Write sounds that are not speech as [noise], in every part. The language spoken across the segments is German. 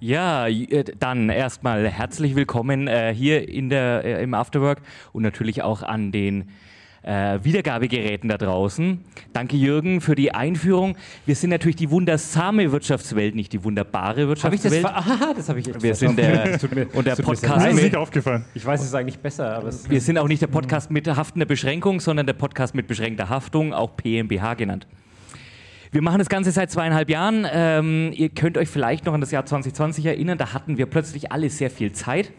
Ja, äh, dann erstmal herzlich willkommen äh, hier in der, äh, im Afterwork und natürlich auch an den äh, Wiedergabegeräten da draußen. Danke Jürgen für die Einführung. Wir sind natürlich die wundersame Wirtschaftswelt, nicht die wunderbare Wirtschaftswelt. Hab ich das, [laughs] ah, das habe ich jetzt Wir sind der, [laughs] mir, und der Podcast. Das ist nicht aufgefallen. Ich weiß es eigentlich besser, aber es wir sind auch nicht der Podcast mit haftender Beschränkung, sondern der Podcast mit beschränkter Haftung, auch PMBH genannt. Wir machen das Ganze seit zweieinhalb Jahren. Ähm, ihr könnt euch vielleicht noch an das Jahr 2020 erinnern. Da hatten wir plötzlich alle sehr viel Zeit,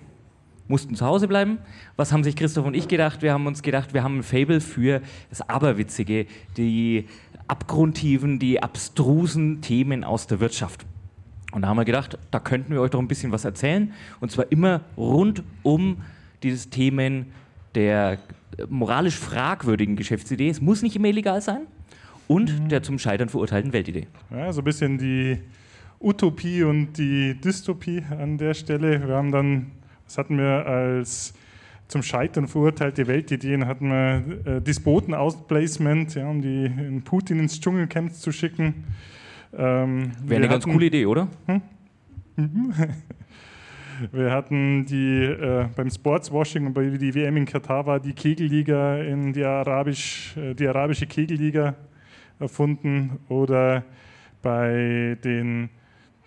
mussten zu Hause bleiben. Was haben sich Christoph und ich gedacht? Wir haben uns gedacht, wir haben ein Fable für das Aberwitzige, die abgrundtiefen, die abstrusen Themen aus der Wirtschaft. Und da haben wir gedacht, da könnten wir euch doch ein bisschen was erzählen. Und zwar immer rund um dieses Themen der moralisch fragwürdigen Geschäftsidee. Es muss nicht immer illegal sein und der zum Scheitern verurteilten Weltidee. Ja, so ein bisschen die Utopie und die Dystopie an der Stelle. Wir haben dann, was hatten wir als zum Scheitern verurteilte Weltideen, hatten wir äh, Despoten-Outplacement, ja, um die in Putin ins Dschungelcamp zu schicken. Ähm, Wäre eine ganz hatten- coole Idee, oder? [laughs] Wir hatten die äh, beim Sportswashing und bei die WM in Katar war die Kegelliga in die, Arabisch, äh, die arabische Kegelliga erfunden oder bei den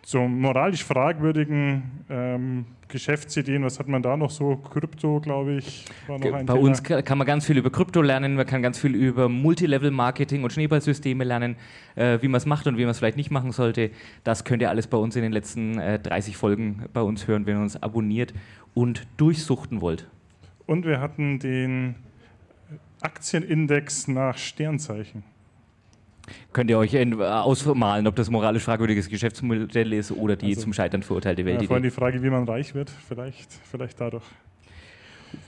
so moralisch fragwürdigen ähm, Geschäftsideen, was hat man da noch so? Krypto, glaube ich, war noch ein Bei Thema. uns ka- kann man ganz viel über Krypto lernen, man kann ganz viel über Multilevel-Marketing und Schneeballsysteme lernen, äh, wie man es macht und wie man es vielleicht nicht machen sollte. Das könnt ihr alles bei uns in den letzten äh, 30 Folgen bei uns hören, wenn ihr uns abonniert und durchsuchten wollt. Und wir hatten den Aktienindex nach Sternzeichen. Könnt ihr euch äh, ausmalen, ob das moralisch fragwürdiges Geschäftsmodell ist oder die Also, zum Scheitern verurteilte Ja, Weltidee. vorhin die Frage, wie man reich wird, vielleicht, vielleicht dadurch.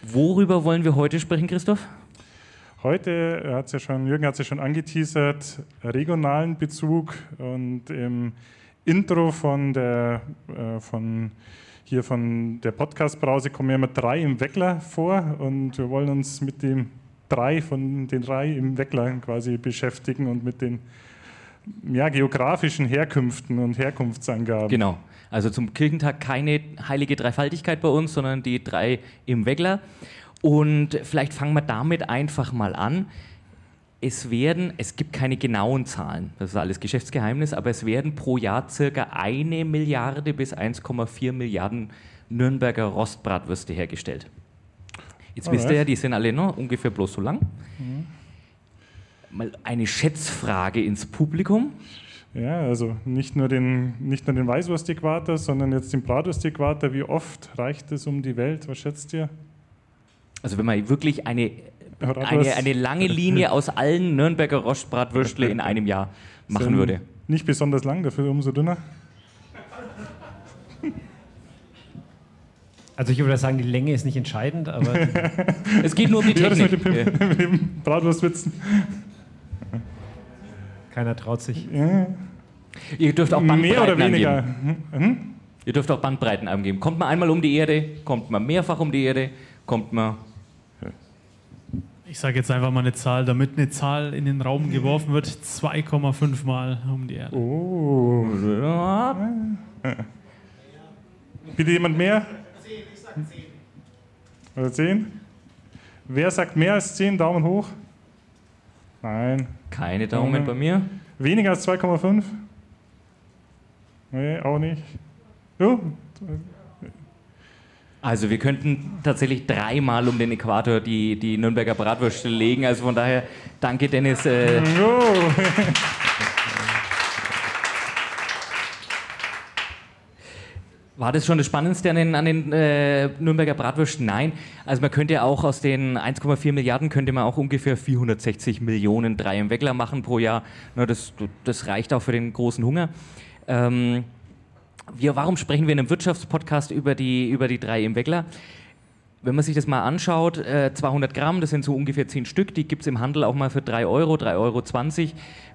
Worüber wollen wir heute sprechen, Christoph? Heute hat ja schon, Jürgen hat es ja schon angeteasert, regionalen Bezug und im Intro von der, äh, von hier von der Podcast-Brause kommen ja immer drei im Weckler vor und wir wollen uns mit dem drei von den drei im Weckler quasi beschäftigen und mit den ja, geografischen Herkünften und Herkunftsangaben. Genau. Also zum Kirchentag keine heilige Dreifaltigkeit bei uns, sondern die drei im Weggler. Und vielleicht fangen wir damit einfach mal an. Es werden, es gibt keine genauen Zahlen, das ist alles Geschäftsgeheimnis, aber es werden pro Jahr circa eine Milliarde bis 1,4 Milliarden Nürnberger Rostbratwürste hergestellt. Jetzt wisst ihr ja, die sind alle noch ungefähr bloß so lang. Mal eine Schätzfrage ins Publikum. Ja, also nicht nur den, nicht nur den Weißwurst-Äquator, sondern jetzt den Bratwurst-Äquator. Wie oft reicht es um die Welt? Was schätzt ihr? Also wenn man wirklich eine, eine, eine lange Linie aus allen Nürnberger Rostbratwürstle [laughs] in einem Jahr machen würde. Nicht besonders lang, dafür umso dünner. Also ich würde sagen, die Länge ist nicht entscheidend, aber [laughs] Es geht nur um die Wie war das mit Technik. dem, [laughs] mit dem Bratwurstwitzen? keiner traut sich. Ja. Ihr dürft auch Bandbreiten Mehr oder weniger? angeben. Hm? Hm? Ihr dürft auch Bandbreiten angeben. Kommt man einmal um die Erde, kommt man mehrfach um die Erde, kommt man... Ich sage jetzt einfach mal eine Zahl, damit eine Zahl in den Raum geworfen wird, 2,5 Mal um die Erde. Oh. Bitte jemand mehr? Oder 10? Wer sagt mehr als 10? Daumen hoch. Nein. Keine Daumen bei mir. Weniger als 2,5? Nee, auch nicht. Du? Also wir könnten tatsächlich dreimal um den Äquator die, die Nürnberger Bratwürste legen. Also von daher, danke Dennis. Äh, War das schon das Spannendste an den, an den äh, Nürnberger Bratwürsten? Nein. Also man könnte ja auch aus den 1,4 Milliarden könnte man auch ungefähr 460 Millionen drei im Weckler machen pro Jahr. Na, das, das reicht auch für den großen Hunger. Ähm, wir, warum sprechen wir in einem Wirtschaftspodcast über die, über die drei im Weckler? Wenn man sich das mal anschaut, äh, 200 Gramm, das sind so ungefähr 10 Stück, die gibt es im Handel auch mal für 3 Euro, 3,20 Euro.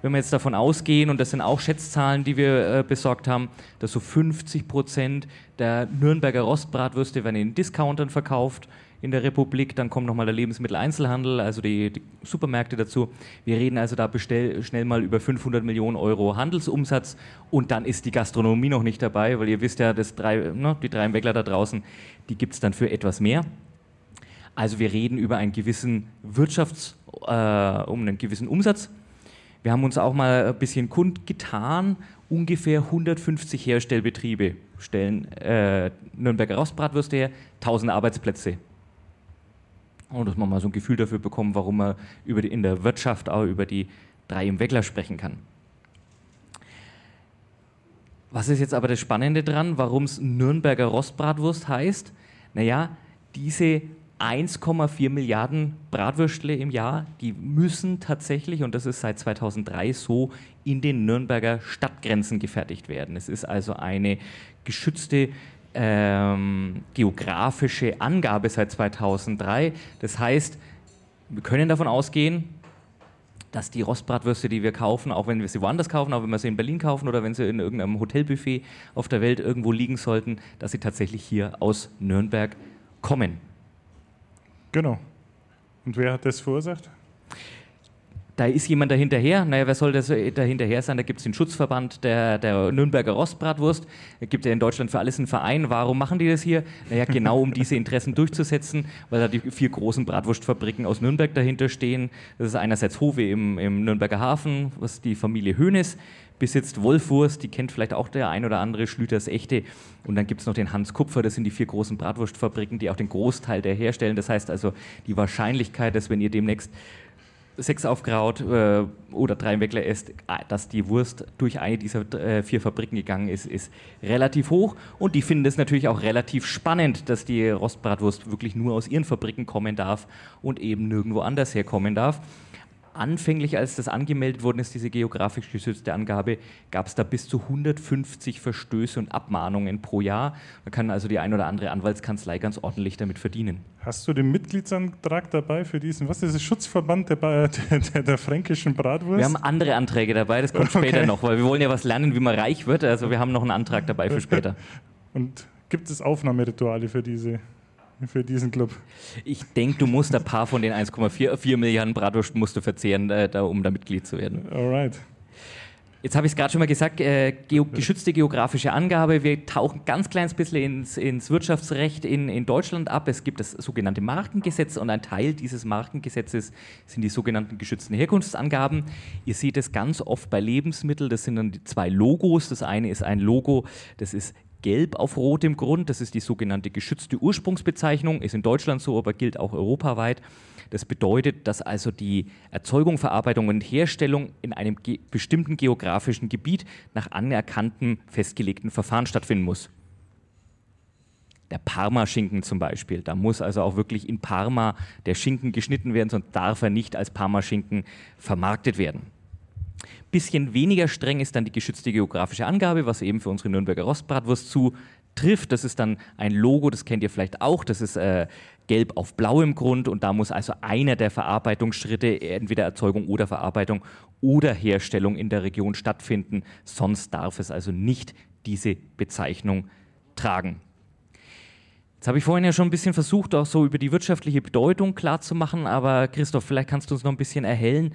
Wenn wir jetzt davon ausgehen, und das sind auch Schätzzahlen, die wir äh, besorgt haben, dass so 50 Prozent der Nürnberger Rostbratwürste werden in Discountern verkauft, in der Republik. Dann kommt nochmal der Lebensmitteleinzelhandel, also die, die, Supermärkte dazu. Wir reden also da bestell, schnell mal über 500 Millionen Euro Handelsumsatz und dann ist die Gastronomie noch nicht dabei, weil ihr wisst ja, das drei, ne, die drei Weckler da draußen, die gibt es dann für etwas mehr. Also wir reden über einen gewissen Wirtschafts-, äh, um einen gewissen Umsatz. Wir haben uns auch mal ein bisschen kundgetan. Ungefähr 150 Herstellbetriebe stellen äh, Nürnberger Rostbratwürste her, 1000 Arbeitsplätze. Und dass man mal so ein Gefühl dafür bekommt, warum man über die, in der Wirtschaft auch über die drei im Weckler sprechen kann. Was ist jetzt aber das Spannende dran, warum es Nürnberger Rostbratwurst heißt? Naja, diese 1,4 Milliarden Bratwürstle im Jahr, die müssen tatsächlich, und das ist seit 2003 so, in den Nürnberger Stadtgrenzen gefertigt werden. Es ist also eine geschützte ähm, geografische Angabe seit 2003. Das heißt, wir können davon ausgehen, dass die Rostbratwürste, die wir kaufen, auch wenn wir sie woanders kaufen, auch wenn wir sie in Berlin kaufen oder wenn sie in irgendeinem Hotelbuffet auf der Welt irgendwo liegen sollten, dass sie tatsächlich hier aus Nürnberg kommen. Genau. Und wer hat das verursacht? Da ist jemand dahinterher. Naja, wer soll das dahinterher sein? Da gibt es den Schutzverband der, der Nürnberger Rostbratwurst. Da gibt es ja in Deutschland für alles einen Verein. Warum machen die das hier? Naja, genau um diese Interessen durchzusetzen, weil da die vier großen Bratwurstfabriken aus Nürnberg dahinter stehen. Das ist einerseits Howe im, im Nürnberger Hafen, was die Familie Hönes besitzt Wolfwurst, die kennt vielleicht auch der ein oder andere, Schlüters Echte. Und dann gibt es noch den Hans Kupfer, das sind die vier großen Bratwurstfabriken, die auch den Großteil der herstellen. Das heißt also, die Wahrscheinlichkeit, dass wenn ihr demnächst Sechs aufgraut äh, oder drei Weckler esst, dass die Wurst durch eine dieser äh, vier Fabriken gegangen ist, ist relativ hoch. Und die finden es natürlich auch relativ spannend, dass die Rostbratwurst wirklich nur aus ihren Fabriken kommen darf und eben nirgendwo anders herkommen darf anfänglich, als das angemeldet worden ist, diese geografisch geschützte Angabe, gab es da bis zu 150 Verstöße und Abmahnungen pro Jahr. Da kann also die ein oder andere Anwaltskanzlei ganz ordentlich damit verdienen. Hast du den Mitgliedsantrag dabei für diesen, was ist das, Schutzverband der, [laughs] der, der, der fränkischen Bratwurst? Wir haben andere Anträge dabei, das kommt okay. später noch, weil wir wollen ja was lernen, wie man reich wird. Also wir haben noch einen Antrag dabei für später. [laughs] Und gibt es Aufnahmerituale für diese für diesen Club? Ich denke, du musst ein paar von den 1,4 Milliarden Bratwurst musst du verzehren, äh, da, um da Mitglied zu werden. Alright. Jetzt habe ich es gerade schon mal gesagt, äh, geo geschützte geografische Angabe. Wir tauchen ganz kleines bisschen ins, ins Wirtschaftsrecht in, in, Deutschland ab. Es gibt das sogenannte Markengesetz und ein Teil dieses Markengesetzes sind die sogenannten geschützten Herkunftsangaben. Ihr seht es ganz oft bei Lebensmitteln. Das sind dann die zwei Logos. Das eine ist ein Logo, das ist gelb auf rotem Grund. Das ist die sogenannte geschützte Ursprungsbezeichnung, ist in Deutschland so, aber gilt auch europaweit. Das bedeutet, dass also die Erzeugung, Verarbeitung und Herstellung in einem ge bestimmten geografischen Gebiet nach anerkanntem festgelegten Verfahren stattfinden muss. Der Parmaschinken zum Beispiel, da muss also auch wirklich in Parma der Schinken geschnitten werden, sonst darf er nicht als Parmaschinken vermarktet werden. Bisschen weniger streng ist dann die geschützte geografische Angabe, was eben für unsere Nürnberger Rostbratwurst zutrifft. Das ist dann ein Logo, das kennt ihr vielleicht auch. Das ist äh, gelb auf blauem Grund und da muss also einer der Verarbeitungsschritte, entweder Erzeugung oder Verarbeitung oder Herstellung in der Region stattfinden. Sonst darf es also nicht diese Bezeichnung tragen. Jetzt habe ich vorhin ja schon ein bisschen versucht, auch so über die wirtschaftliche Bedeutung klarzumachen, aber Christoph, vielleicht kannst du uns noch ein bisschen erhellen.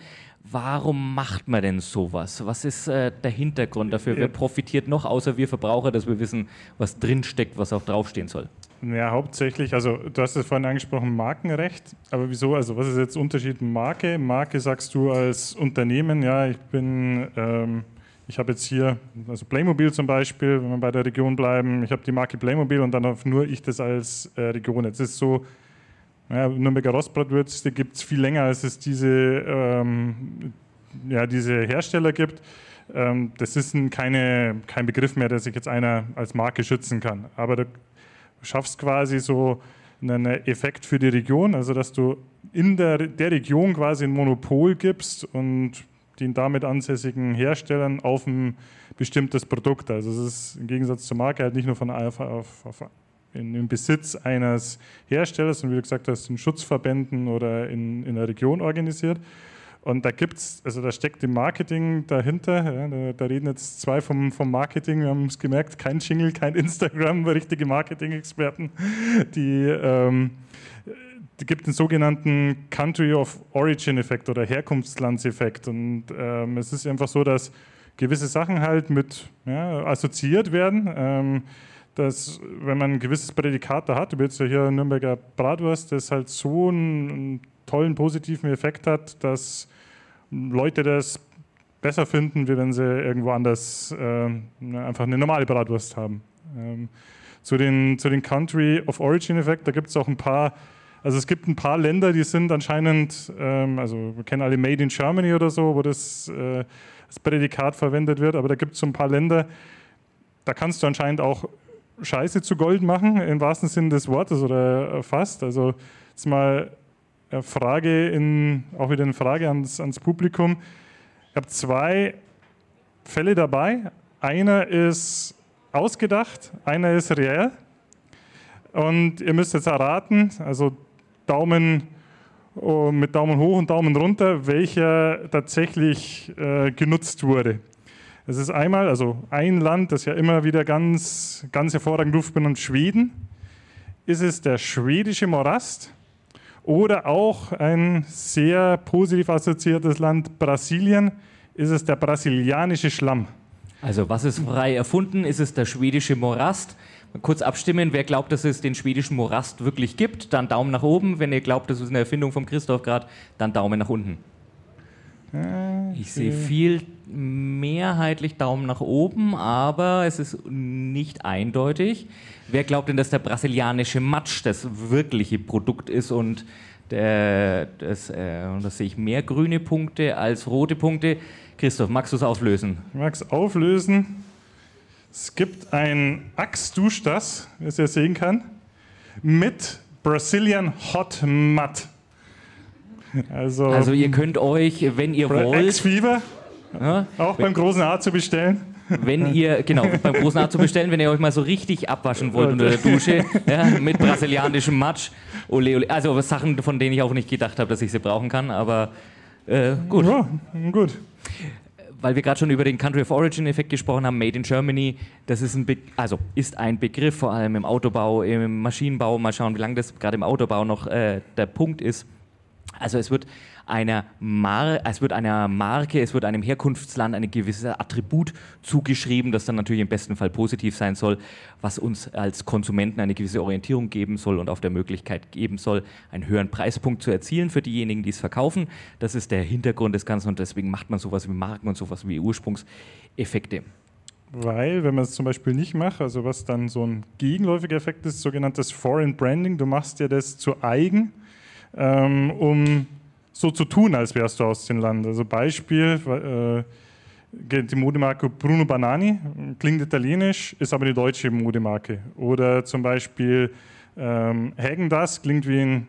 Warum macht man denn sowas? Was ist äh, der Hintergrund dafür? Wer profitiert noch, außer wir Verbraucher, dass wir wissen, was drinsteckt, was auch draufstehen soll? Ja, hauptsächlich, also du hast es vorhin angesprochen, Markenrecht. Aber wieso? Also was ist jetzt der Unterschied Marke? Marke sagst du als Unternehmen, ja, ich bin... Ähm ich habe jetzt hier, also Playmobil zum Beispiel, wenn wir bei der Region bleiben, ich habe die Marke Playmobil und dann darf nur ich das als äh, Region. Jetzt ist so, ja, Nürnberger Rostbratwürste gibt es viel länger, als es diese, ähm, ja, diese Hersteller gibt. Ähm, das ist ein, keine, kein Begriff mehr, der sich jetzt einer als Marke schützen kann. Aber du schaffst quasi so einen Effekt für die Region, also dass du in der, der Region quasi ein Monopol gibst und den damit ansässigen Herstellern auf ein bestimmtes Produkt. Also es ist im Gegensatz zur Marke halt nicht nur von auf, auf, auf in, im Besitz eines Herstellers und wie du gesagt hast, in Schutzverbänden oder in, in der Region organisiert. Und da gibt's, also da steckt im Marketing dahinter. Ja, da, da, reden jetzt zwei vom, vom Marketing. Wir haben es gemerkt, kein Jingle, kein Instagram, [laughs] richtige Marketing-Experten. Die, ähm, die gibt den sogenannten Country of Origin-Effekt oder Herkunftslandseffekt. Und ähm, es ist einfach so, dass gewisse Sachen halt mit ja, assoziiert werden. Ähm, dass wenn man ein gewisses Prädikat da hat, wie jetzt hier Nürnberger Bratwurst, das halt so einen, tollen positiven Effekt hat, dass Leute das besser finden, wie wenn sie irgendwo anders äh, einfach eine normale Bratwurst haben. Ähm, zu, den, zu den Country of Origin Effekt, da gibt es auch ein paar, also es gibt ein paar Länder, die sind anscheinend, ähm, also wir kennen alle Made in Germany oder so, wo das, äh, das Prädikat verwendet wird, aber da gibt es so ein paar Länder, da kannst du anscheinend auch Scheiße zu Gold machen, im wahrsten Sinne des Wortes oder fast. Also jetzt mal Frage in, auch wieder eine Frage ans, ans Publikum. Ich habe zwei Fälle dabei. Einer ist ausgedacht, einer ist reell. Und ihr müsst jetzt erraten, also Daumen oh, mit Daumen hoch und Daumen runter, welcher tatsächlich äh, genutzt wurde. Es ist einmal, also ein Land, das ja immer wieder ganz, ganz hervorragend ruft, benannt Schweden. Ist es der schwedische Morast? Oder auch ein sehr positiv assoziiertes Land Brasilien ist es der brasilianische Schlamm. Also was ist frei erfunden? Ist es der schwedische Morast? Kurz abstimmen, wer glaubt, dass es den schwedischen Morast wirklich gibt, dann Daumen nach oben. Wenn ihr glaubt, das ist eine Erfindung von Christoph gerade, dann Daumen nach unten. Ich sehe viel mehrheitlich Daumen nach oben, aber es ist nicht eindeutig. Wer glaubt denn, dass der brasilianische Matsch das wirkliche Produkt ist und der, das, äh, das sehe ich mehr grüne Punkte als rote Punkte. Christoph, magst du es auflösen? Ich mag es auflösen. Es gibt ein Axe dusch das, wie ihr sehen kann, mit Brazilian Hot Mud. Also, also ihr könnt euch, wenn ihr wollt... Ja, auch beim großen A zu bestellen wenn ihr, genau, beim großen A zu bestellen, wenn ihr euch mal so richtig abwaschen wollt unter der Dusche, ja, mit brasilianischem Matsch, ole, ole. also Sachen, von denen ich auch nicht gedacht habe, dass ich sie brauchen kann, aber äh, gut. Ja, gut. Weil wir gerade schon über den Country of Origin Effekt gesprochen haben, Made in Germany, das ist ein, Be also ist ein Begriff, vor allem im Autobau, im Maschinenbau, mal schauen, wie lange das gerade im Autobau noch äh, der Punkt ist. Also es wird einer Mar es wird einer Marke, es wird einem Herkunftsland ein gewisses Attribut zugeschrieben, das dann natürlich im besten Fall positiv sein soll, was uns als Konsumenten eine gewisse Orientierung geben soll und auf der Möglichkeit geben soll, einen höheren Preispunkt zu erzielen für diejenigen, die es verkaufen. Das ist der Hintergrund des Ganzen und deswegen macht man sowas wie Marken und sowas wie Ursprungseffekte. Weil, wenn man es zum Beispiel nicht macht, also was dann so ein gegenläufiger Effekt ist, sogenanntes Foreign Branding, du machst dir das zu eigen, ähm, um so zu tun, als wärst du aus dem Land. Also Beispiel, äh, die Modemarke Bruno Banani, klingt italienisch, ist aber die deutsche Modemarke. Oder zum Beispiel ähm, Hagen Das klingt wie ein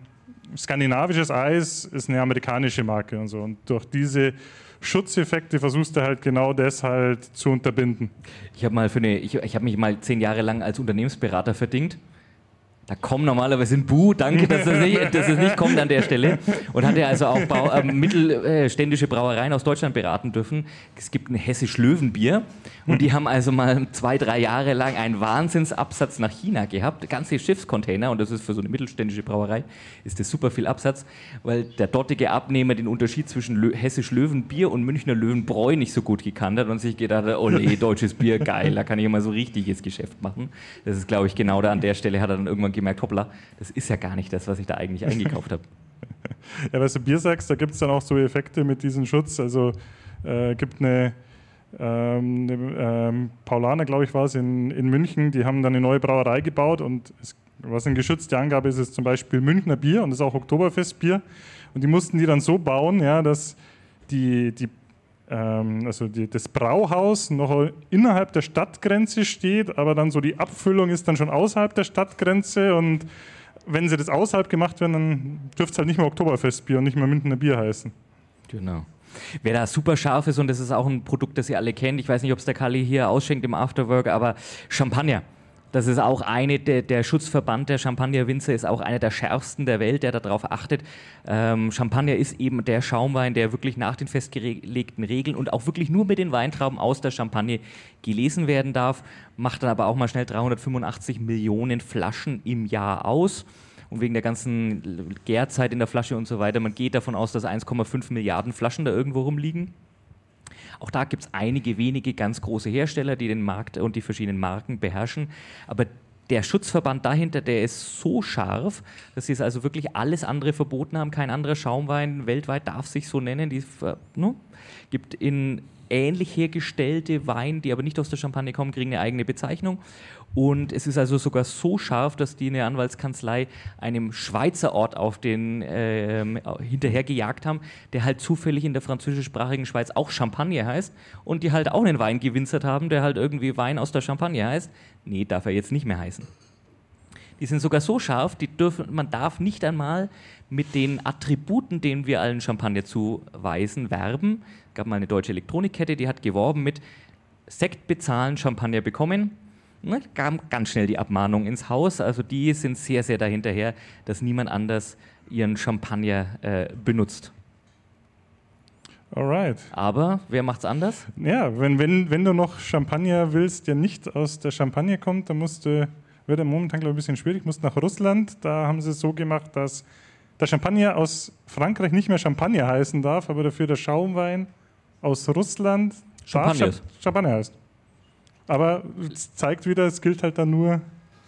skandinavisches Eis, ist eine amerikanische Marke und so. Und durch diese Schutzeffekte versuchst du halt genau das halt zu unterbinden. Ich habe ich, ich habe mich mal zehn Jahre lang als Unternehmensberater verdingt da kommen normalerweise ein Bu, danke, dass es, nicht, nicht kommt an der Stelle. Und hatte also auch äh, mittelständische Brauereien aus Deutschland beraten dürfen. Es gibt ein hessisch Löwenbier und die haben also mal zwei, drei Jahre lang einen Wahnsinnsabsatz nach China gehabt. Ganze Schiffscontainer und das ist für so eine mittelständische Brauerei, ist das super viel Absatz, weil der dortige Abnehmer den Unterschied zwischen Lö hessisch Löwenbier und Münchner Löwenbräu nicht so gut gekannt hat und sich gedacht hat, oh nee, [laughs] deutsches Bier, geil, da kann ich immer so richtiges Geschäft machen. Das ist, glaube ich, genau da an der Stelle hat er dann irgendwann gemerkt, hoppla, das ist ja gar nicht das, was ich da eigentlich eingekauft habe. [laughs] Ja, was du Bier sagst, da gibt es dann auch so Effekte mit diesem Schutz. Also äh, gibt eine, ähm, ähm, Paulaner, glaube ich, war es in, in München, die haben dann eine neue Brauerei gebaut und es, was eine geschützte Angabe ist, ist zum Beispiel Münchner Bier und das ist auch Oktoberfestbier. Und die mussten die dann so bauen, ja, dass die, die ähm, also die, das Brauhaus noch innerhalb der Stadtgrenze steht, aber dann so die Abfüllung ist dann schon außerhalb der Stadtgrenze und wenn sie das außerhalb gemacht werden, dann dürfte es halt nicht mehr Oktoberfestbier und nicht mehr Münchner Bier heißen. Genau. Wer da super scharf ist, und das ist auch ein Produkt, das ihr alle kennt, ich weiß nicht, ob es der Kali hier ausschenkt im Afterwork, aber Champagner. Das ist auch eine der, der Schutzverband der Champagnerwinzer ist auch einer der schärfsten der Welt, der darauf achtet. Ähm, Champagner ist eben der Schaumwein, der wirklich nach den festgelegten Regeln und auch wirklich nur mit den Weintrauben aus der Champagne gelesen werden darf, macht dann aber auch mal schnell 385 Millionen Flaschen im Jahr aus. Und wegen der ganzen Gärzeit in der Flasche und so weiter, man geht davon aus, dass 1,5 Milliarden Flaschen da irgendwo rumliegen. Auch da gibt es einige wenige ganz große Hersteller, die den Markt und die verschiedenen Marken beherrschen. Aber der Schutzverband dahinter, der ist so scharf, dass sie es also wirklich alles andere verboten haben. Kein anderer Schaumwein weltweit darf sich so nennen. Die ne? gibt in ähnlich hergestellte Weine, die aber nicht aus der Champagne kommen, kriegen eine eigene Bezeichnung. Und es ist also sogar so scharf, dass die eine Anwaltskanzlei einem Schweizer Ort auf den äh, hinterhergejagt haben, der halt zufällig in der französischsprachigen Schweiz auch Champagner heißt und die halt auch einen Wein gewinzert haben, der halt irgendwie Wein aus der Champagne heißt. Nee, darf er jetzt nicht mehr heißen. Die sind sogar so scharf, die dürfen, man darf nicht einmal mit den Attributen, denen wir allen Champagner zuweisen, werben. Es gab mal eine deutsche Elektronikkette, die hat geworben mit Sekt bezahlen, Champagner bekommen ne, kam ganz schnell die Abmahnung ins Haus. Also die sind sehr, sehr dahinterher, dass niemand anders ihren Champagner äh, benutzt. Alright. Aber wer macht's anders? Ja, wenn, wenn, wenn du noch Champagner willst, der nicht aus der Champagne kommt, dann musst du, wird momentan glaube ich ein bisschen schwierig, musst nach Russland. Da haben sie es so gemacht, dass der Champagner aus Frankreich nicht mehr Champagner heißen darf, aber dafür der Schaumwein aus Russland Champagner, Champagner heißt. Aber es zeigt wieder, es gilt halt dann nur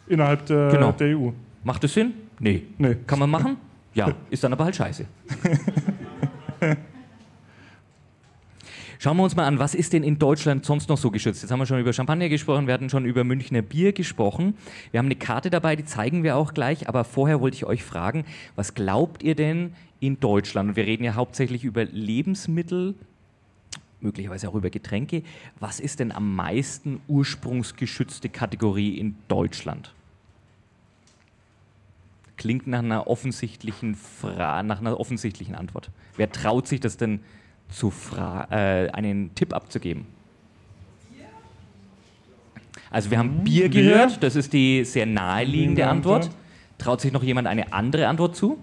innerhalb der, genau. der EU. Macht es Sinn? Nee. nee. Kann man machen? Ja, [laughs] ist dann aber halt scheiße. [laughs] Schauen wir uns mal an, was ist denn in Deutschland sonst noch so geschützt? Jetzt haben wir schon über Champagner gesprochen, wir hatten schon über Münchner Bier gesprochen. Wir haben eine Karte dabei, die zeigen wir auch gleich, aber vorher wollte ich euch fragen, was glaubt ihr denn in Deutschland? Wir reden ja hauptsächlich über Lebensmittel, möglicherweise auch über Getränke. Was ist denn am meisten ursprungsgeschützte Kategorie in Deutschland? Klingt nach einer offensichtlichen Fra nach einer offensichtlichen Antwort. Wer traut sich das denn zu äh, einen Tipp abzugeben? Also wir haben Bier gehört, das ist die sehr naheliegende Antwort. Traut sich noch jemand eine andere Antwort zu?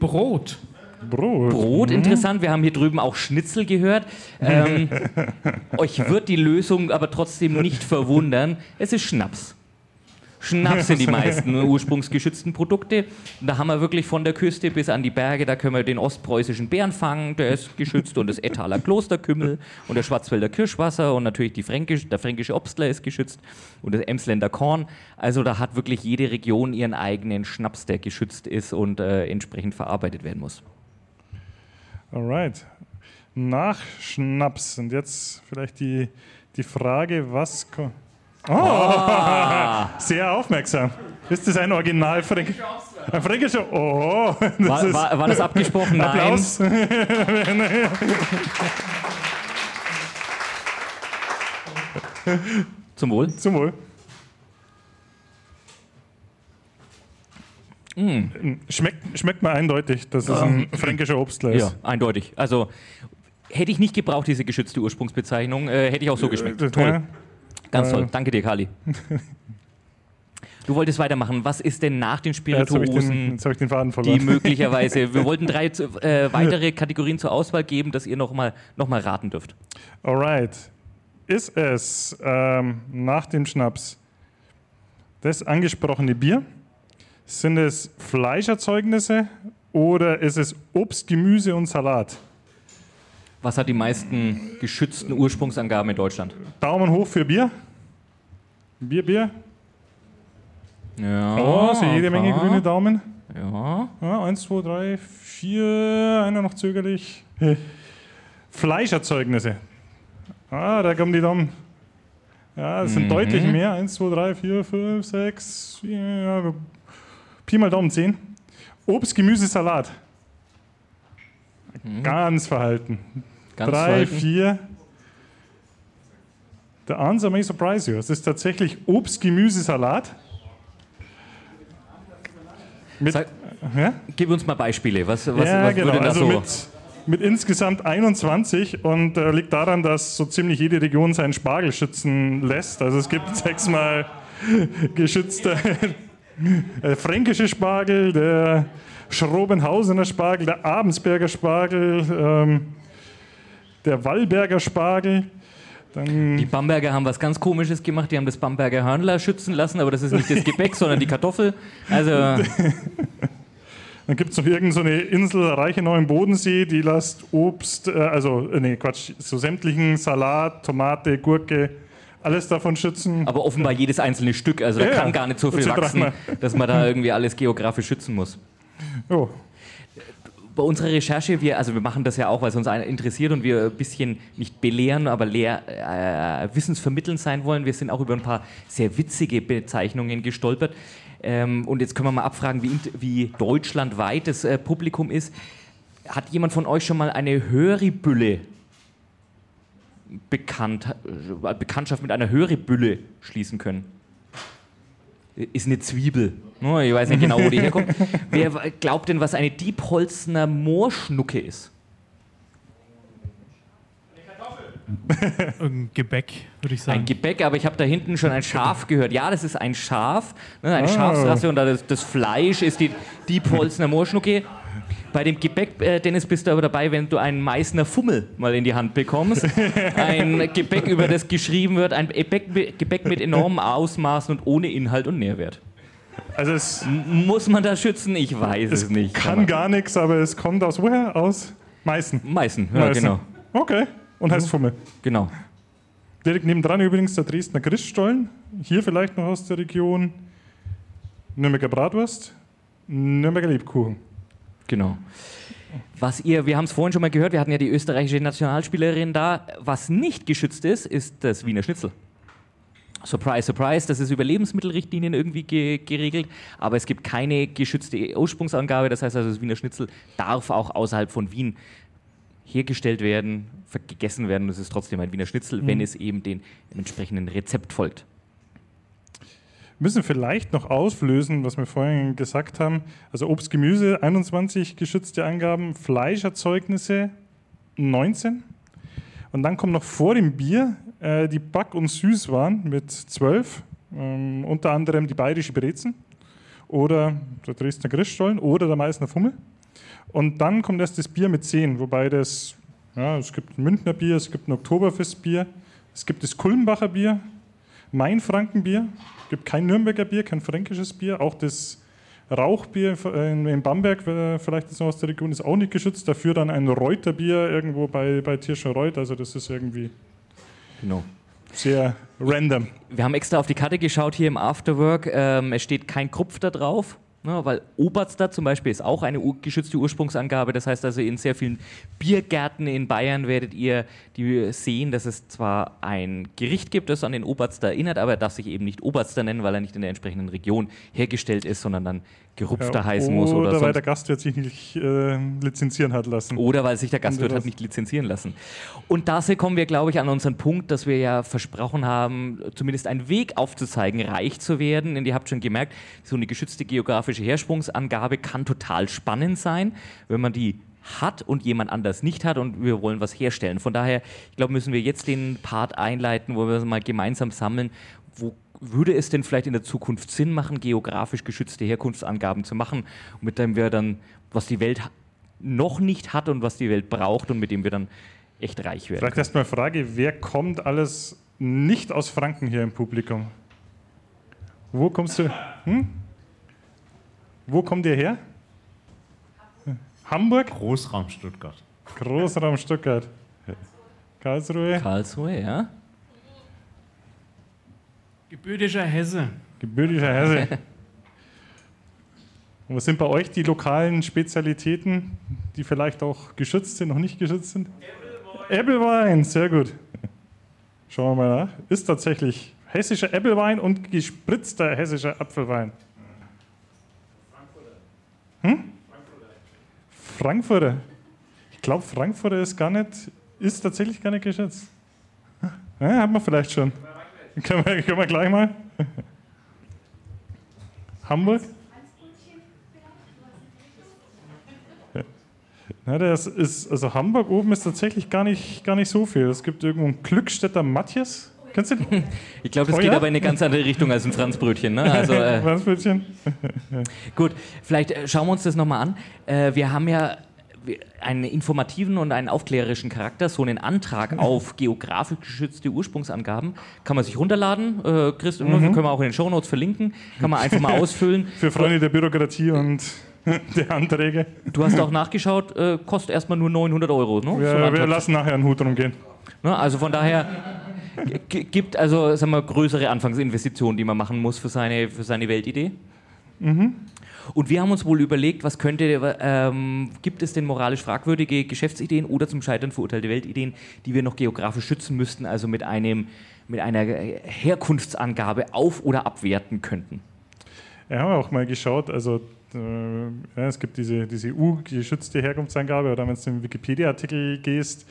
Brot. Brot. Brot, mhm. interessant. Wir haben hier drüben auch Schnitzel gehört. Ähm, [laughs] euch wird die Lösung aber trotzdem nicht verwundern. Es ist Schnaps. Schnaps sind die meisten [laughs] ursprungsgeschützten Produkte. Da haben wir wirklich von der Küste bis an die Berge, da können wir den ostpreußischen Bären fangen, der ist geschützt, und das Ettaler Klosterkümmel und der Schwarzwälder Kirschwasser und natürlich die Fränkisch, der fränkische Obstler ist geschützt und das Emsländer Korn. Also da hat wirklich jede Region ihren eigenen Schnaps, der geschützt ist und äh, entsprechend verarbeitet werden muss. Alright. Nach Schnaps. Und jetzt vielleicht die, die Frage, was. Oh, oh. sehr aufmerksam. Ist das ein Original Fränkisch? Ein fränkischer. Oh, das war, war, war, das abgesprochen? Applaus. Nein. [laughs] Zum Wohl. Zum Wohl. Mm. Schmeckt, schmeckt mir eindeutig, dass es ein fränkischer Obstler ist. Ja, eindeutig. Also hätte ich nicht gebraucht, diese geschützte Ursprungsbezeichnung, äh, hätte ich auch so geschmeckt. Äh, toll. Ganz äh. toll. Danke dir, Kali. Du wolltest weitermachen. Was ist denn nach den Spirituosen, ja, den, den die [laughs] möglicherweise, wir wollten drei äh, weitere Kategorien zur Auswahl geben, dass ihr nochmal noch mal raten dürft. Alright. Ist es ähm, nach dem Schnaps das angesprochene Bier? Sind es Fleischerzeugnisse oder ist es Obst, Gemüse und Salat? Was hat die meisten geschützten Ursprungsangaben in Deutschland? Daumen hoch für Bier. Bier, Bier. Ja. Oh, so jede Menge grüne Daumen. Ja. ja. Eins, zwei, drei, vier. Einer noch zögerlich. Fleischerzeugnisse. Ah, da kommen die Daumen. Ja, es sind mhm. deutlich mehr. Eins, zwei, drei, vier, fünf, sechs. Ja, Pi mal Daumen 10. Obst, Gemüse, Salat. Mhm. Ganz verhalten. Ganz Drei, verhalten. vier. The answer may surprise you. Es ist tatsächlich Obst, Gemüse, Salat. Mit, Sag, ja? Gib uns mal Beispiele. Was, was, ja, was genau. würde da also so? Mit, mit insgesamt 21 und äh, liegt daran, dass so ziemlich jede Region seinen Spargel schützen lässt. Also es gibt [laughs] sechsmal geschützte äh, fränkische Spargel, der Schrobenhausener Spargel, der Abensberger Spargel, ähm, der Wallberger Spargel. Dann Die Bamberger haben was ganz Komisches gemacht. Die haben das Bamberger Hörnler schützen lassen, aber das ist nicht das Gebäck, [laughs] sondern die Kartoffel. Also, Dann gibt es noch irgendeine so eine Insel, Reichenau im Bodensee, die lässt Obst, äh, also, äh, nee, Quatsch, so sämtlichen Salat, Tomate, Gurke, alles davon schützen. aber offenbar jedes einzelne Stück. Also, da Ja, ja. kann gar nicht so viel wachsen, dass man da irgendwie alles geografisch schützen muss. Oh, bei unserer Recherche, wir, also wir machen das ja auch, weil es uns interessiert und wir ein bisschen nicht belehren, aber lehr, äh, wissensvermitteln sein wollen. Wir sind auch über ein paar sehr witzige Bezeichnungen gestolpert. Ähm, und jetzt können wir mal abfragen, wie, wie deutschlandweit das äh, Publikum ist. Hat jemand von euch schon mal eine Höribülle bekannt, äh, Bekanntschaft mit einer Höribülle schließen können? Ist eine Zwiebel. Oh, Ich weiß nicht genau, wo die herkommt. [laughs] Wer glaubt denn, was eine Diepholzner Moorschnucke ist? Irgendein [laughs] Gebäck, würde ich sagen. Ein Gebäck, aber ich habe da hinten schon ein Schaf [laughs] gehört. Ja, das ist ein Schaf, ne, eine Ah. Schafsrasse und da das, das Fleisch ist die Diepholzner Moorschnucke. Bei dem Gebäck, äh, Dennis, bist du aber dabei, wenn du einen Meißner Fummel mal in die Hand bekommst. [laughs] Ein Gebäck, über das geschrieben wird, ein Gebäck, mit enormen Ausmaßen und ohne Inhalt und Nährwert. also es Muss man das schützen? Ich weiß es, nicht. kann gar nichts, aber es kommt aus woher? Aus Meißen. Meißen, ja, Meißen. genau. Okay, und heißt Fummel. genau. Direkt nebendran übrigens der Dresdner Christstollen. Hier vielleicht noch aus der Region Nürnberger Bratwurst, Nürnberger Lebkuchen. Genau. Was ihr, wir haben es vorhin schon mal gehört, wir hatten ja die österreichische Nationalspielerin da. Was nicht geschützt ist, ist das Wiener Schnitzel. Surprise, surprise, das ist über Lebensmittelrichtlinien irgendwie ge geregelt, aber es gibt keine geschützte Ursprungsangabe. Das heißt also, das Wiener Schnitzel darf auch außerhalb von Wien hergestellt werden, gegessen werden. Das ist trotzdem ein Wiener Schnitzel, wenn es eben den entsprechenden Rezept folgt. Müssen vielleicht noch auflösen, was wir vorhin gesagt haben. Also Obst, Gemüse 21 geschützte Angaben, Fleischerzeugnisse 19. Und dann kommt noch vor dem Bier äh, die Back- und Süßwaren mit 12. Ähm, unter anderem die bayerische Brezen oder der Dresdner Christstollen oder der Meißner Fummel. Und dann kommt erst das Bier mit 10, wobei das, ja, es gibt ein Münchner Bier, es gibt ein Oktoberfestbier, es gibt das Kulmbacher Bier, Mainfrankenbier, gibt kein Nürnberger Bier, kein fränkisches Bier, auch das Rauchbier in, Bamberg, äh, vielleicht ist noch aus der Region, ist auch nicht geschützt, dafür dann ein Reuterbier irgendwo bei, bei Tirschenreuth, also das ist irgendwie Genau. sehr random. Wir haben extra auf die Karte geschaut hier im Afterwork. Ähm, es steht kein Krupf da drauf. Ne, weil Oberster zum Beispiel ist auch eine geschützte Ursprungsangabe. Das heißt also, in sehr vielen Biergärten in Bayern werdet ihr die sehen, dass es zwar ein Gericht gibt, das an den Oberster erinnert, aber er darf sich eben nicht Oberster nennen, weil er nicht in der entsprechenden Region hergestellt ist, sondern dann gerupfter heißen muss oder, oder weil der Gastwirt sich nicht äh, lizenzieren hat lassen. oder weil sich der Gastwirt hat nicht lizenzieren lassen. Und da kommen wir, glaube ich, an unseren Punkt, dass wir ja versprochen haben, zumindest einen Weg aufzuzeigen, reich zu werden. Denn ihr habt schon gemerkt, so eine geschützte geografische Hersprungsangabe kann total spannend sein, wenn man die hat und jemand anders nicht hat und wir wollen was herstellen. Von daher, ich glaube, müssen wir jetzt den Part einleiten, wo wir mal gemeinsam sammeln, wo würde es denn vielleicht in der Zukunft Sinn machen, geografisch geschützte Herkunftsangaben zu machen, mit dem wir dann, was die Welt noch nicht hat und was die Welt braucht und mit dem wir dann echt reich werden. Vielleicht erstmal Frage, wer kommt alles nicht aus Franken hier im Publikum? Wo kommst du? Hm? Wo kommt ihr her? Hamburg? Großraum Stuttgart. Großraum Stuttgart. Karlsruhe? Karlsruhe, ja? Gebürtischer Hesse. Gebürtiger Hesse. [laughs] Und was sind bei euch die lokalen Spezialitäten, die vielleicht auch geschützt sind, noch nicht geschützt sind? Äppelwein, sehr gut. Schauen wir mal nach. Ist tatsächlich hessischer Äppelwein und gespritzter hessischer Apfelwein. Hm? Frankfurter. Ich glaube, Frankfurter ist gar nicht, ist tatsächlich gar nicht geschützt. Ja, haben wir vielleicht schon. Können wir, können wir gleich mal? Hamburg? Ja, das ist, also Hamburg oben ist tatsächlich gar nicht, gar nicht so viel. Es gibt irgendwo einen Glückstädter Matthias. Kennst du den? Ich glaube, das geht aber in eine ganz andere Richtung als ein Franzbrötchen. Ne? Also, äh, [laughs] Franzbrötchen? Gut, vielleicht äh, schauen wir uns das nochmal an. Äh, wir haben ja einen informativen und einen aufklärerischen Charakter. So einen Antrag auf geografisch geschützte Ursprungsangaben kann man sich runterladen. Äh, Chris, Mhm. können wir auch in den Shownotes verlinken. Kann man einfach mal [laughs] ausfüllen. Für Freunde der Bürokratie und [laughs] der Anträge. Du hast auch nachgeschaut, äh, kostet erstmal nur 900 Euro. Ne? So ein Wir, lassen nachher einen Hut rumgehen. Ne? Also von daher gibt also sagen wir, größere Anfangsinvestitionen, die man machen muss für seine, für seine Weltidee. Und wir haben uns wohl überlegt, was könnte, ähm, gibt es denn moralisch fragwürdige Geschäftsideen oder zum Scheitern verurteilte Weltideen, die wir noch geografisch schützen müssten, also mit, einem, mit einer Herkunftsangabe auf- oder abwerten könnten. Ja, haben wir auch mal geschaut. Also, äh, ja, es gibt diese, diese EU-geschützte Herkunftsangabe, oder wenn du den Wikipedia-Artikel gehst,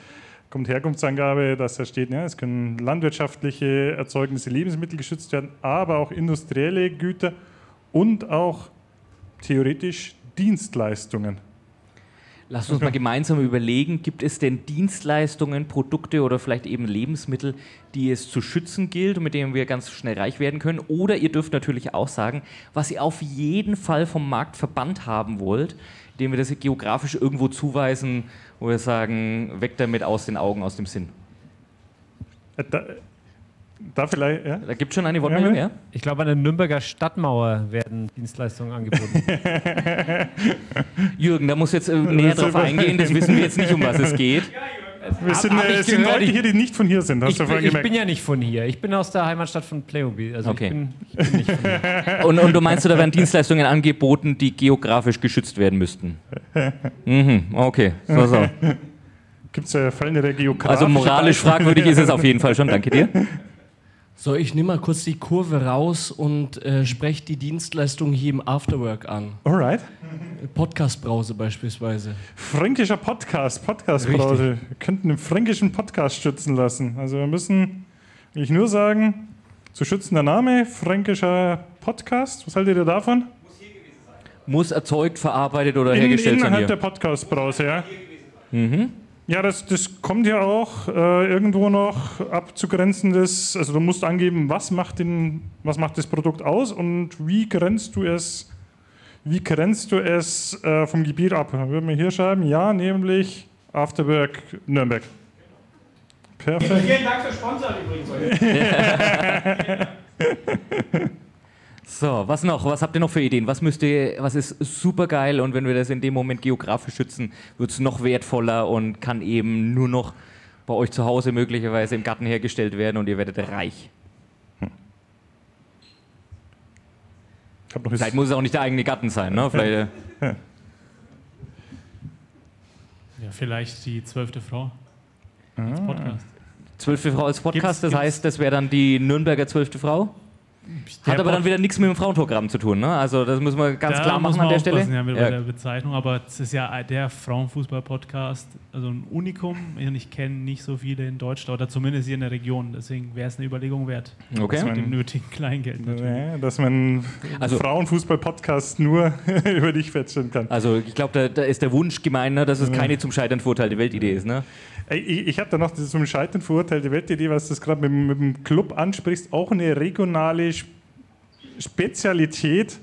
kommt Herkunftsangabe, dass da steht, ja, es können landwirtschaftliche Erzeugnisse, Lebensmittel geschützt werden, aber auch industrielle Güter und auch theoretisch Dienstleistungen. Lasst uns mal gemeinsam überlegen, gibt es denn Dienstleistungen, Produkte oder vielleicht eben Lebensmittel, die es zu schützen gilt und mit denen wir ganz schnell reich werden können? Oder ihr dürft natürlich auch sagen, was ihr auf jeden Fall vom Markt verbannt haben wollt, indem wir das geografisch irgendwo zuweisen, wo wir sagen, weg damit aus den Augen, aus dem Sinn. Äh, Da, da vielleicht, ja? Da gibt es schon eine Wortmeldung, Ja, ja? Ich glaube, an der Nürnberger Stadtmauer werden Dienstleistungen angeboten. [laughs] Jürgen, da muss jetzt äh, näher drauf eingehen, das wissen wir jetzt nicht, um was es geht. Wir sind, hab äh, ich es sind gehört, Leute ich- hier, die nicht von hier sind, hast ich, du bin, vorhin ich gemerkt. bin ja nicht von hier. Ich bin aus der Heimatstadt von Playmobil. Also Okay. ich, bin, ich bin nicht von hier. [laughs] Und, und du meinst, da werden Dienstleistungen angeboten, die geografisch geschützt werden müssten? [laughs] Mhm, okay, so, so. Gibt es äh, Fälle der Geografie? Also moralisch fragwürdig ist es auf jeden Fall schon, danke dir. So, ich nehme mal kurz die Kurve raus und äh, spreche die Dienstleistung hier im Afterwork an. Alright. Podcast-Brause beispielsweise. Fränkischer Podcast, Podcast-Brause. Wir könnten den fränkischen Podcast schützen lassen. Also wir müssen, will ich nur sagen, zu schützender Name, fränkischer Podcast. Was haltet ihr davon? Muss erzeugt, verarbeitet oder In, hergestellt sein innerhalb der hier. Podcast-Brause, ja. Ja, das, das kommt ja auch äh, irgendwo noch abzugrenzendes, also du musst angeben, was macht, den, was macht das Produkt aus und wie grenzt du es, wie grenzt du es äh, vom Gebiet ab. Dann würden wir hier schreiben, ja, nämlich Afterwork Nürnberg. Perfekt. Vielen Dank für Sponsoren übrigens. [laughs] [laughs] So, was noch? Was habt ihr noch für Ideen? Was müsst ihr, was ist super geil und wenn wir das in dem Moment geografisch schützen, wird es noch wertvoller und kann eben nur noch bei euch zu Hause möglicherweise im Garten hergestellt werden und ihr werdet reich. Ich hab noch Vielleicht muss es auch nicht der eigene Garten sein, ne? Vielleicht, äh, [laughs] Ja, vielleicht die zwölfte Frau als Podcast. zwölfte Frau als Podcast, Gibt's- das gibt's- heißt, das wäre dann die Nürnberger zwölfte Frau? Hat aber dann wieder nichts mit dem Frauenprogramm zu tun, ne? Also das müssen wir ganz Da klar machen man an der Stelle. aufpassen, Ja, mit Ja. der Bezeichnung, aber es ist ja der Frauenfußball-Podcast, also ein Unikum. Und ich kenne nicht so viele in Deutschland oder zumindest hier in der Region. Deswegen wäre es eine Überlegung wert. Okay. Mit dem nötigen Kleingeld natürlich. Ja, dass man Also- Frauenfußball-Podcast nur [laughs] über dich feststellen kann. Also ich glaube, da, da ist der Wunsch gemein, ne, dass es keine zum Scheitern verurteilte Weltidee ist. Ne? Ich, ich habe da noch das zum Scheitern verurteilte Weltidee, was du gerade mit, dem- mit dem Club ansprichst, auch eine regionale Sp- Spezialität,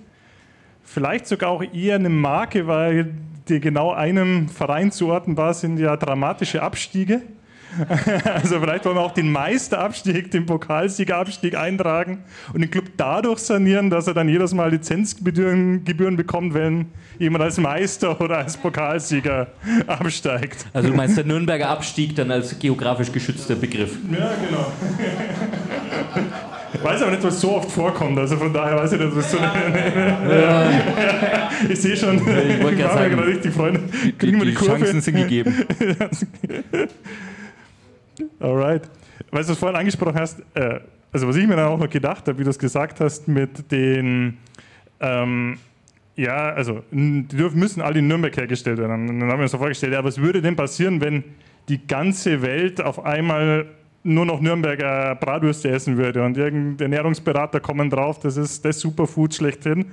vielleicht sogar auch eher eine Marke, weil die genau einem Verein zuordnen war, sind ja dramatische Abstiege. [laughs] Also vielleicht wollen wir auch den Meisterabstieg, den Pokalsiegerabstieg eintragen und den Club dadurch sanieren, dass er dann jedes Mal Lizenzgebühren Gebühren bekommt, wenn jemand als Meister oder als Pokalsieger absteigt. Also du meinst der Nürnberger Abstieg dann als geografisch geschützter Begriff. Ja, genau. Ich weiß aber nicht, was so oft vorkommt, also von daher weiß ich nicht, was so. [laughs] ich sehe schon, ich wollte gerade sagen, gerade richtig, Freunde. Kriegen wir die, Kurve? Chancen sind gegeben. [laughs] Alright. Weißt du, was du vorhin angesprochen hast, äh, also was ich mir dann auch noch gedacht habe, wie du es gesagt hast, mit den, ähm, ja, also die dürfen, müssen alle in Nürnberg hergestellt werden. Dann haben wir uns so vorgestellt, ja, was würde denn passieren, wenn die ganze Welt auf einmal nur noch Nürnberger Bratwürste essen würde und irgendein Ernährungsberater kommen drauf, das ist das Superfood schlechthin.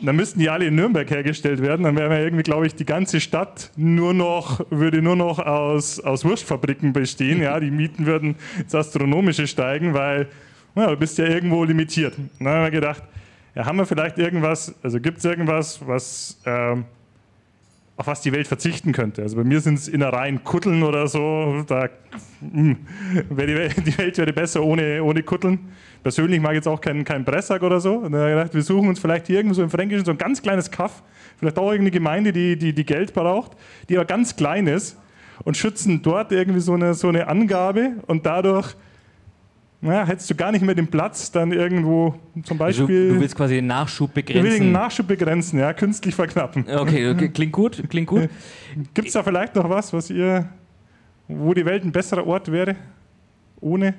dann müssten die alle in Nürnberg hergestellt werden. Dann wäre irgendwie, glaube ich, die ganze Stadt nur noch, würde nur noch aus, aus Wurstfabriken bestehen. Ja, die Mieten würden ins Astronomische steigen, weil ja, du bist ja irgendwo limitiert. dann haben wir gedacht, ja, haben wir vielleicht irgendwas, also gibt es irgendwas, was, ähm, auf was die Welt verzichten könnte. Also bei mir sind es Innereien, Kutteln oder so. Da mh, die, Welt, [laughs] die Welt wäre besser ohne, ohne Kutteln. Persönlich mag ich jetzt auch keinen kein Bressack oder so. Und dann habe ich gedacht, wir suchen uns vielleicht hier irgendwo so im Fränkischen so ein ganz kleines Kaff, vielleicht auch irgendeine Gemeinde, die, die, die Geld braucht, die aber ganz klein ist und schützen dort irgendwie so eine, so eine Angabe und dadurch naja, hättest du gar nicht mehr den Platz, dann irgendwo zum Beispiel. Also, du willst quasi den Nachschub begrenzen. Ich will den Nachschub begrenzen, ja, künstlich verknappen. Okay, okay [laughs] klingt gut, klingt gut. Gibt es da vielleicht noch was, was ihr, wo die Welt ein besserer Ort wäre? Ohne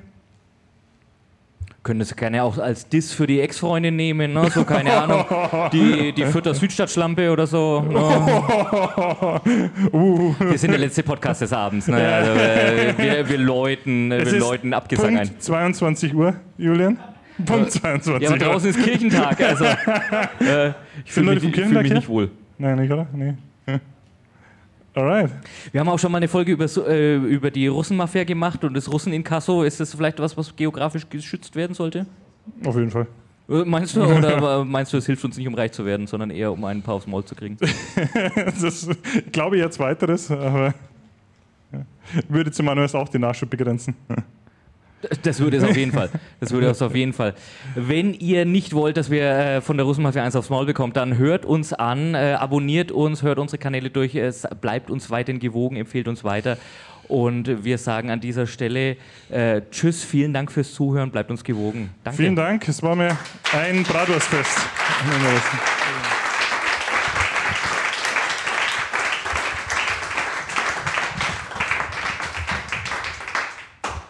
können das gerne auch als Diss für die Ex-Freundin nehmen, ne? so keine [laughs] Ahnung, die, die Fürther Südstadtschlampe oder so. Ne? [laughs] Uh. Wir sind der letzte Podcast des Abends. Ne? Also, äh, wir, wir läuten, äh, wir läuten Abgesang Punkt ein. 22 Uhr, Julian. Punkt 22 Ja, aber draußen ist Kirchentag. Also, [laughs] äh, ich fühle mich, fühl mich nicht wohl. Nein, nicht, oder? Nee. Alright. Wir haben auch schon mal eine Folge über, äh, über die Russenmafia gemacht und das Russeninkasso. Ist das vielleicht was, was geografisch geschützt werden sollte? Auf jeden Fall. Äh, meinst du, oder [laughs] meinst du, es hilft uns nicht, um reich zu werden, sondern eher, um ein paar aufs Maul zu kriegen? [laughs] das, ich glaube jetzt weiteres, aber würde zumindest auch den Nachschub begrenzen. Das würde es auf jeden Fall. Das würde es auf jeden Fall. Wenn ihr nicht wollt, dass wir äh, von der Russenmafia eins aufs Maul bekommen, dann hört uns an, äh, abonniert uns, hört unsere Kanäle durch, es bleibt uns weiterhin gewogen, empfehlt uns weiter. Und wir sagen an dieser Stelle äh, Tschüss, vielen Dank fürs Zuhören, bleibt uns gewogen. Danke. Vielen Dank, es war mir ein Bratwurstfest. [laughs]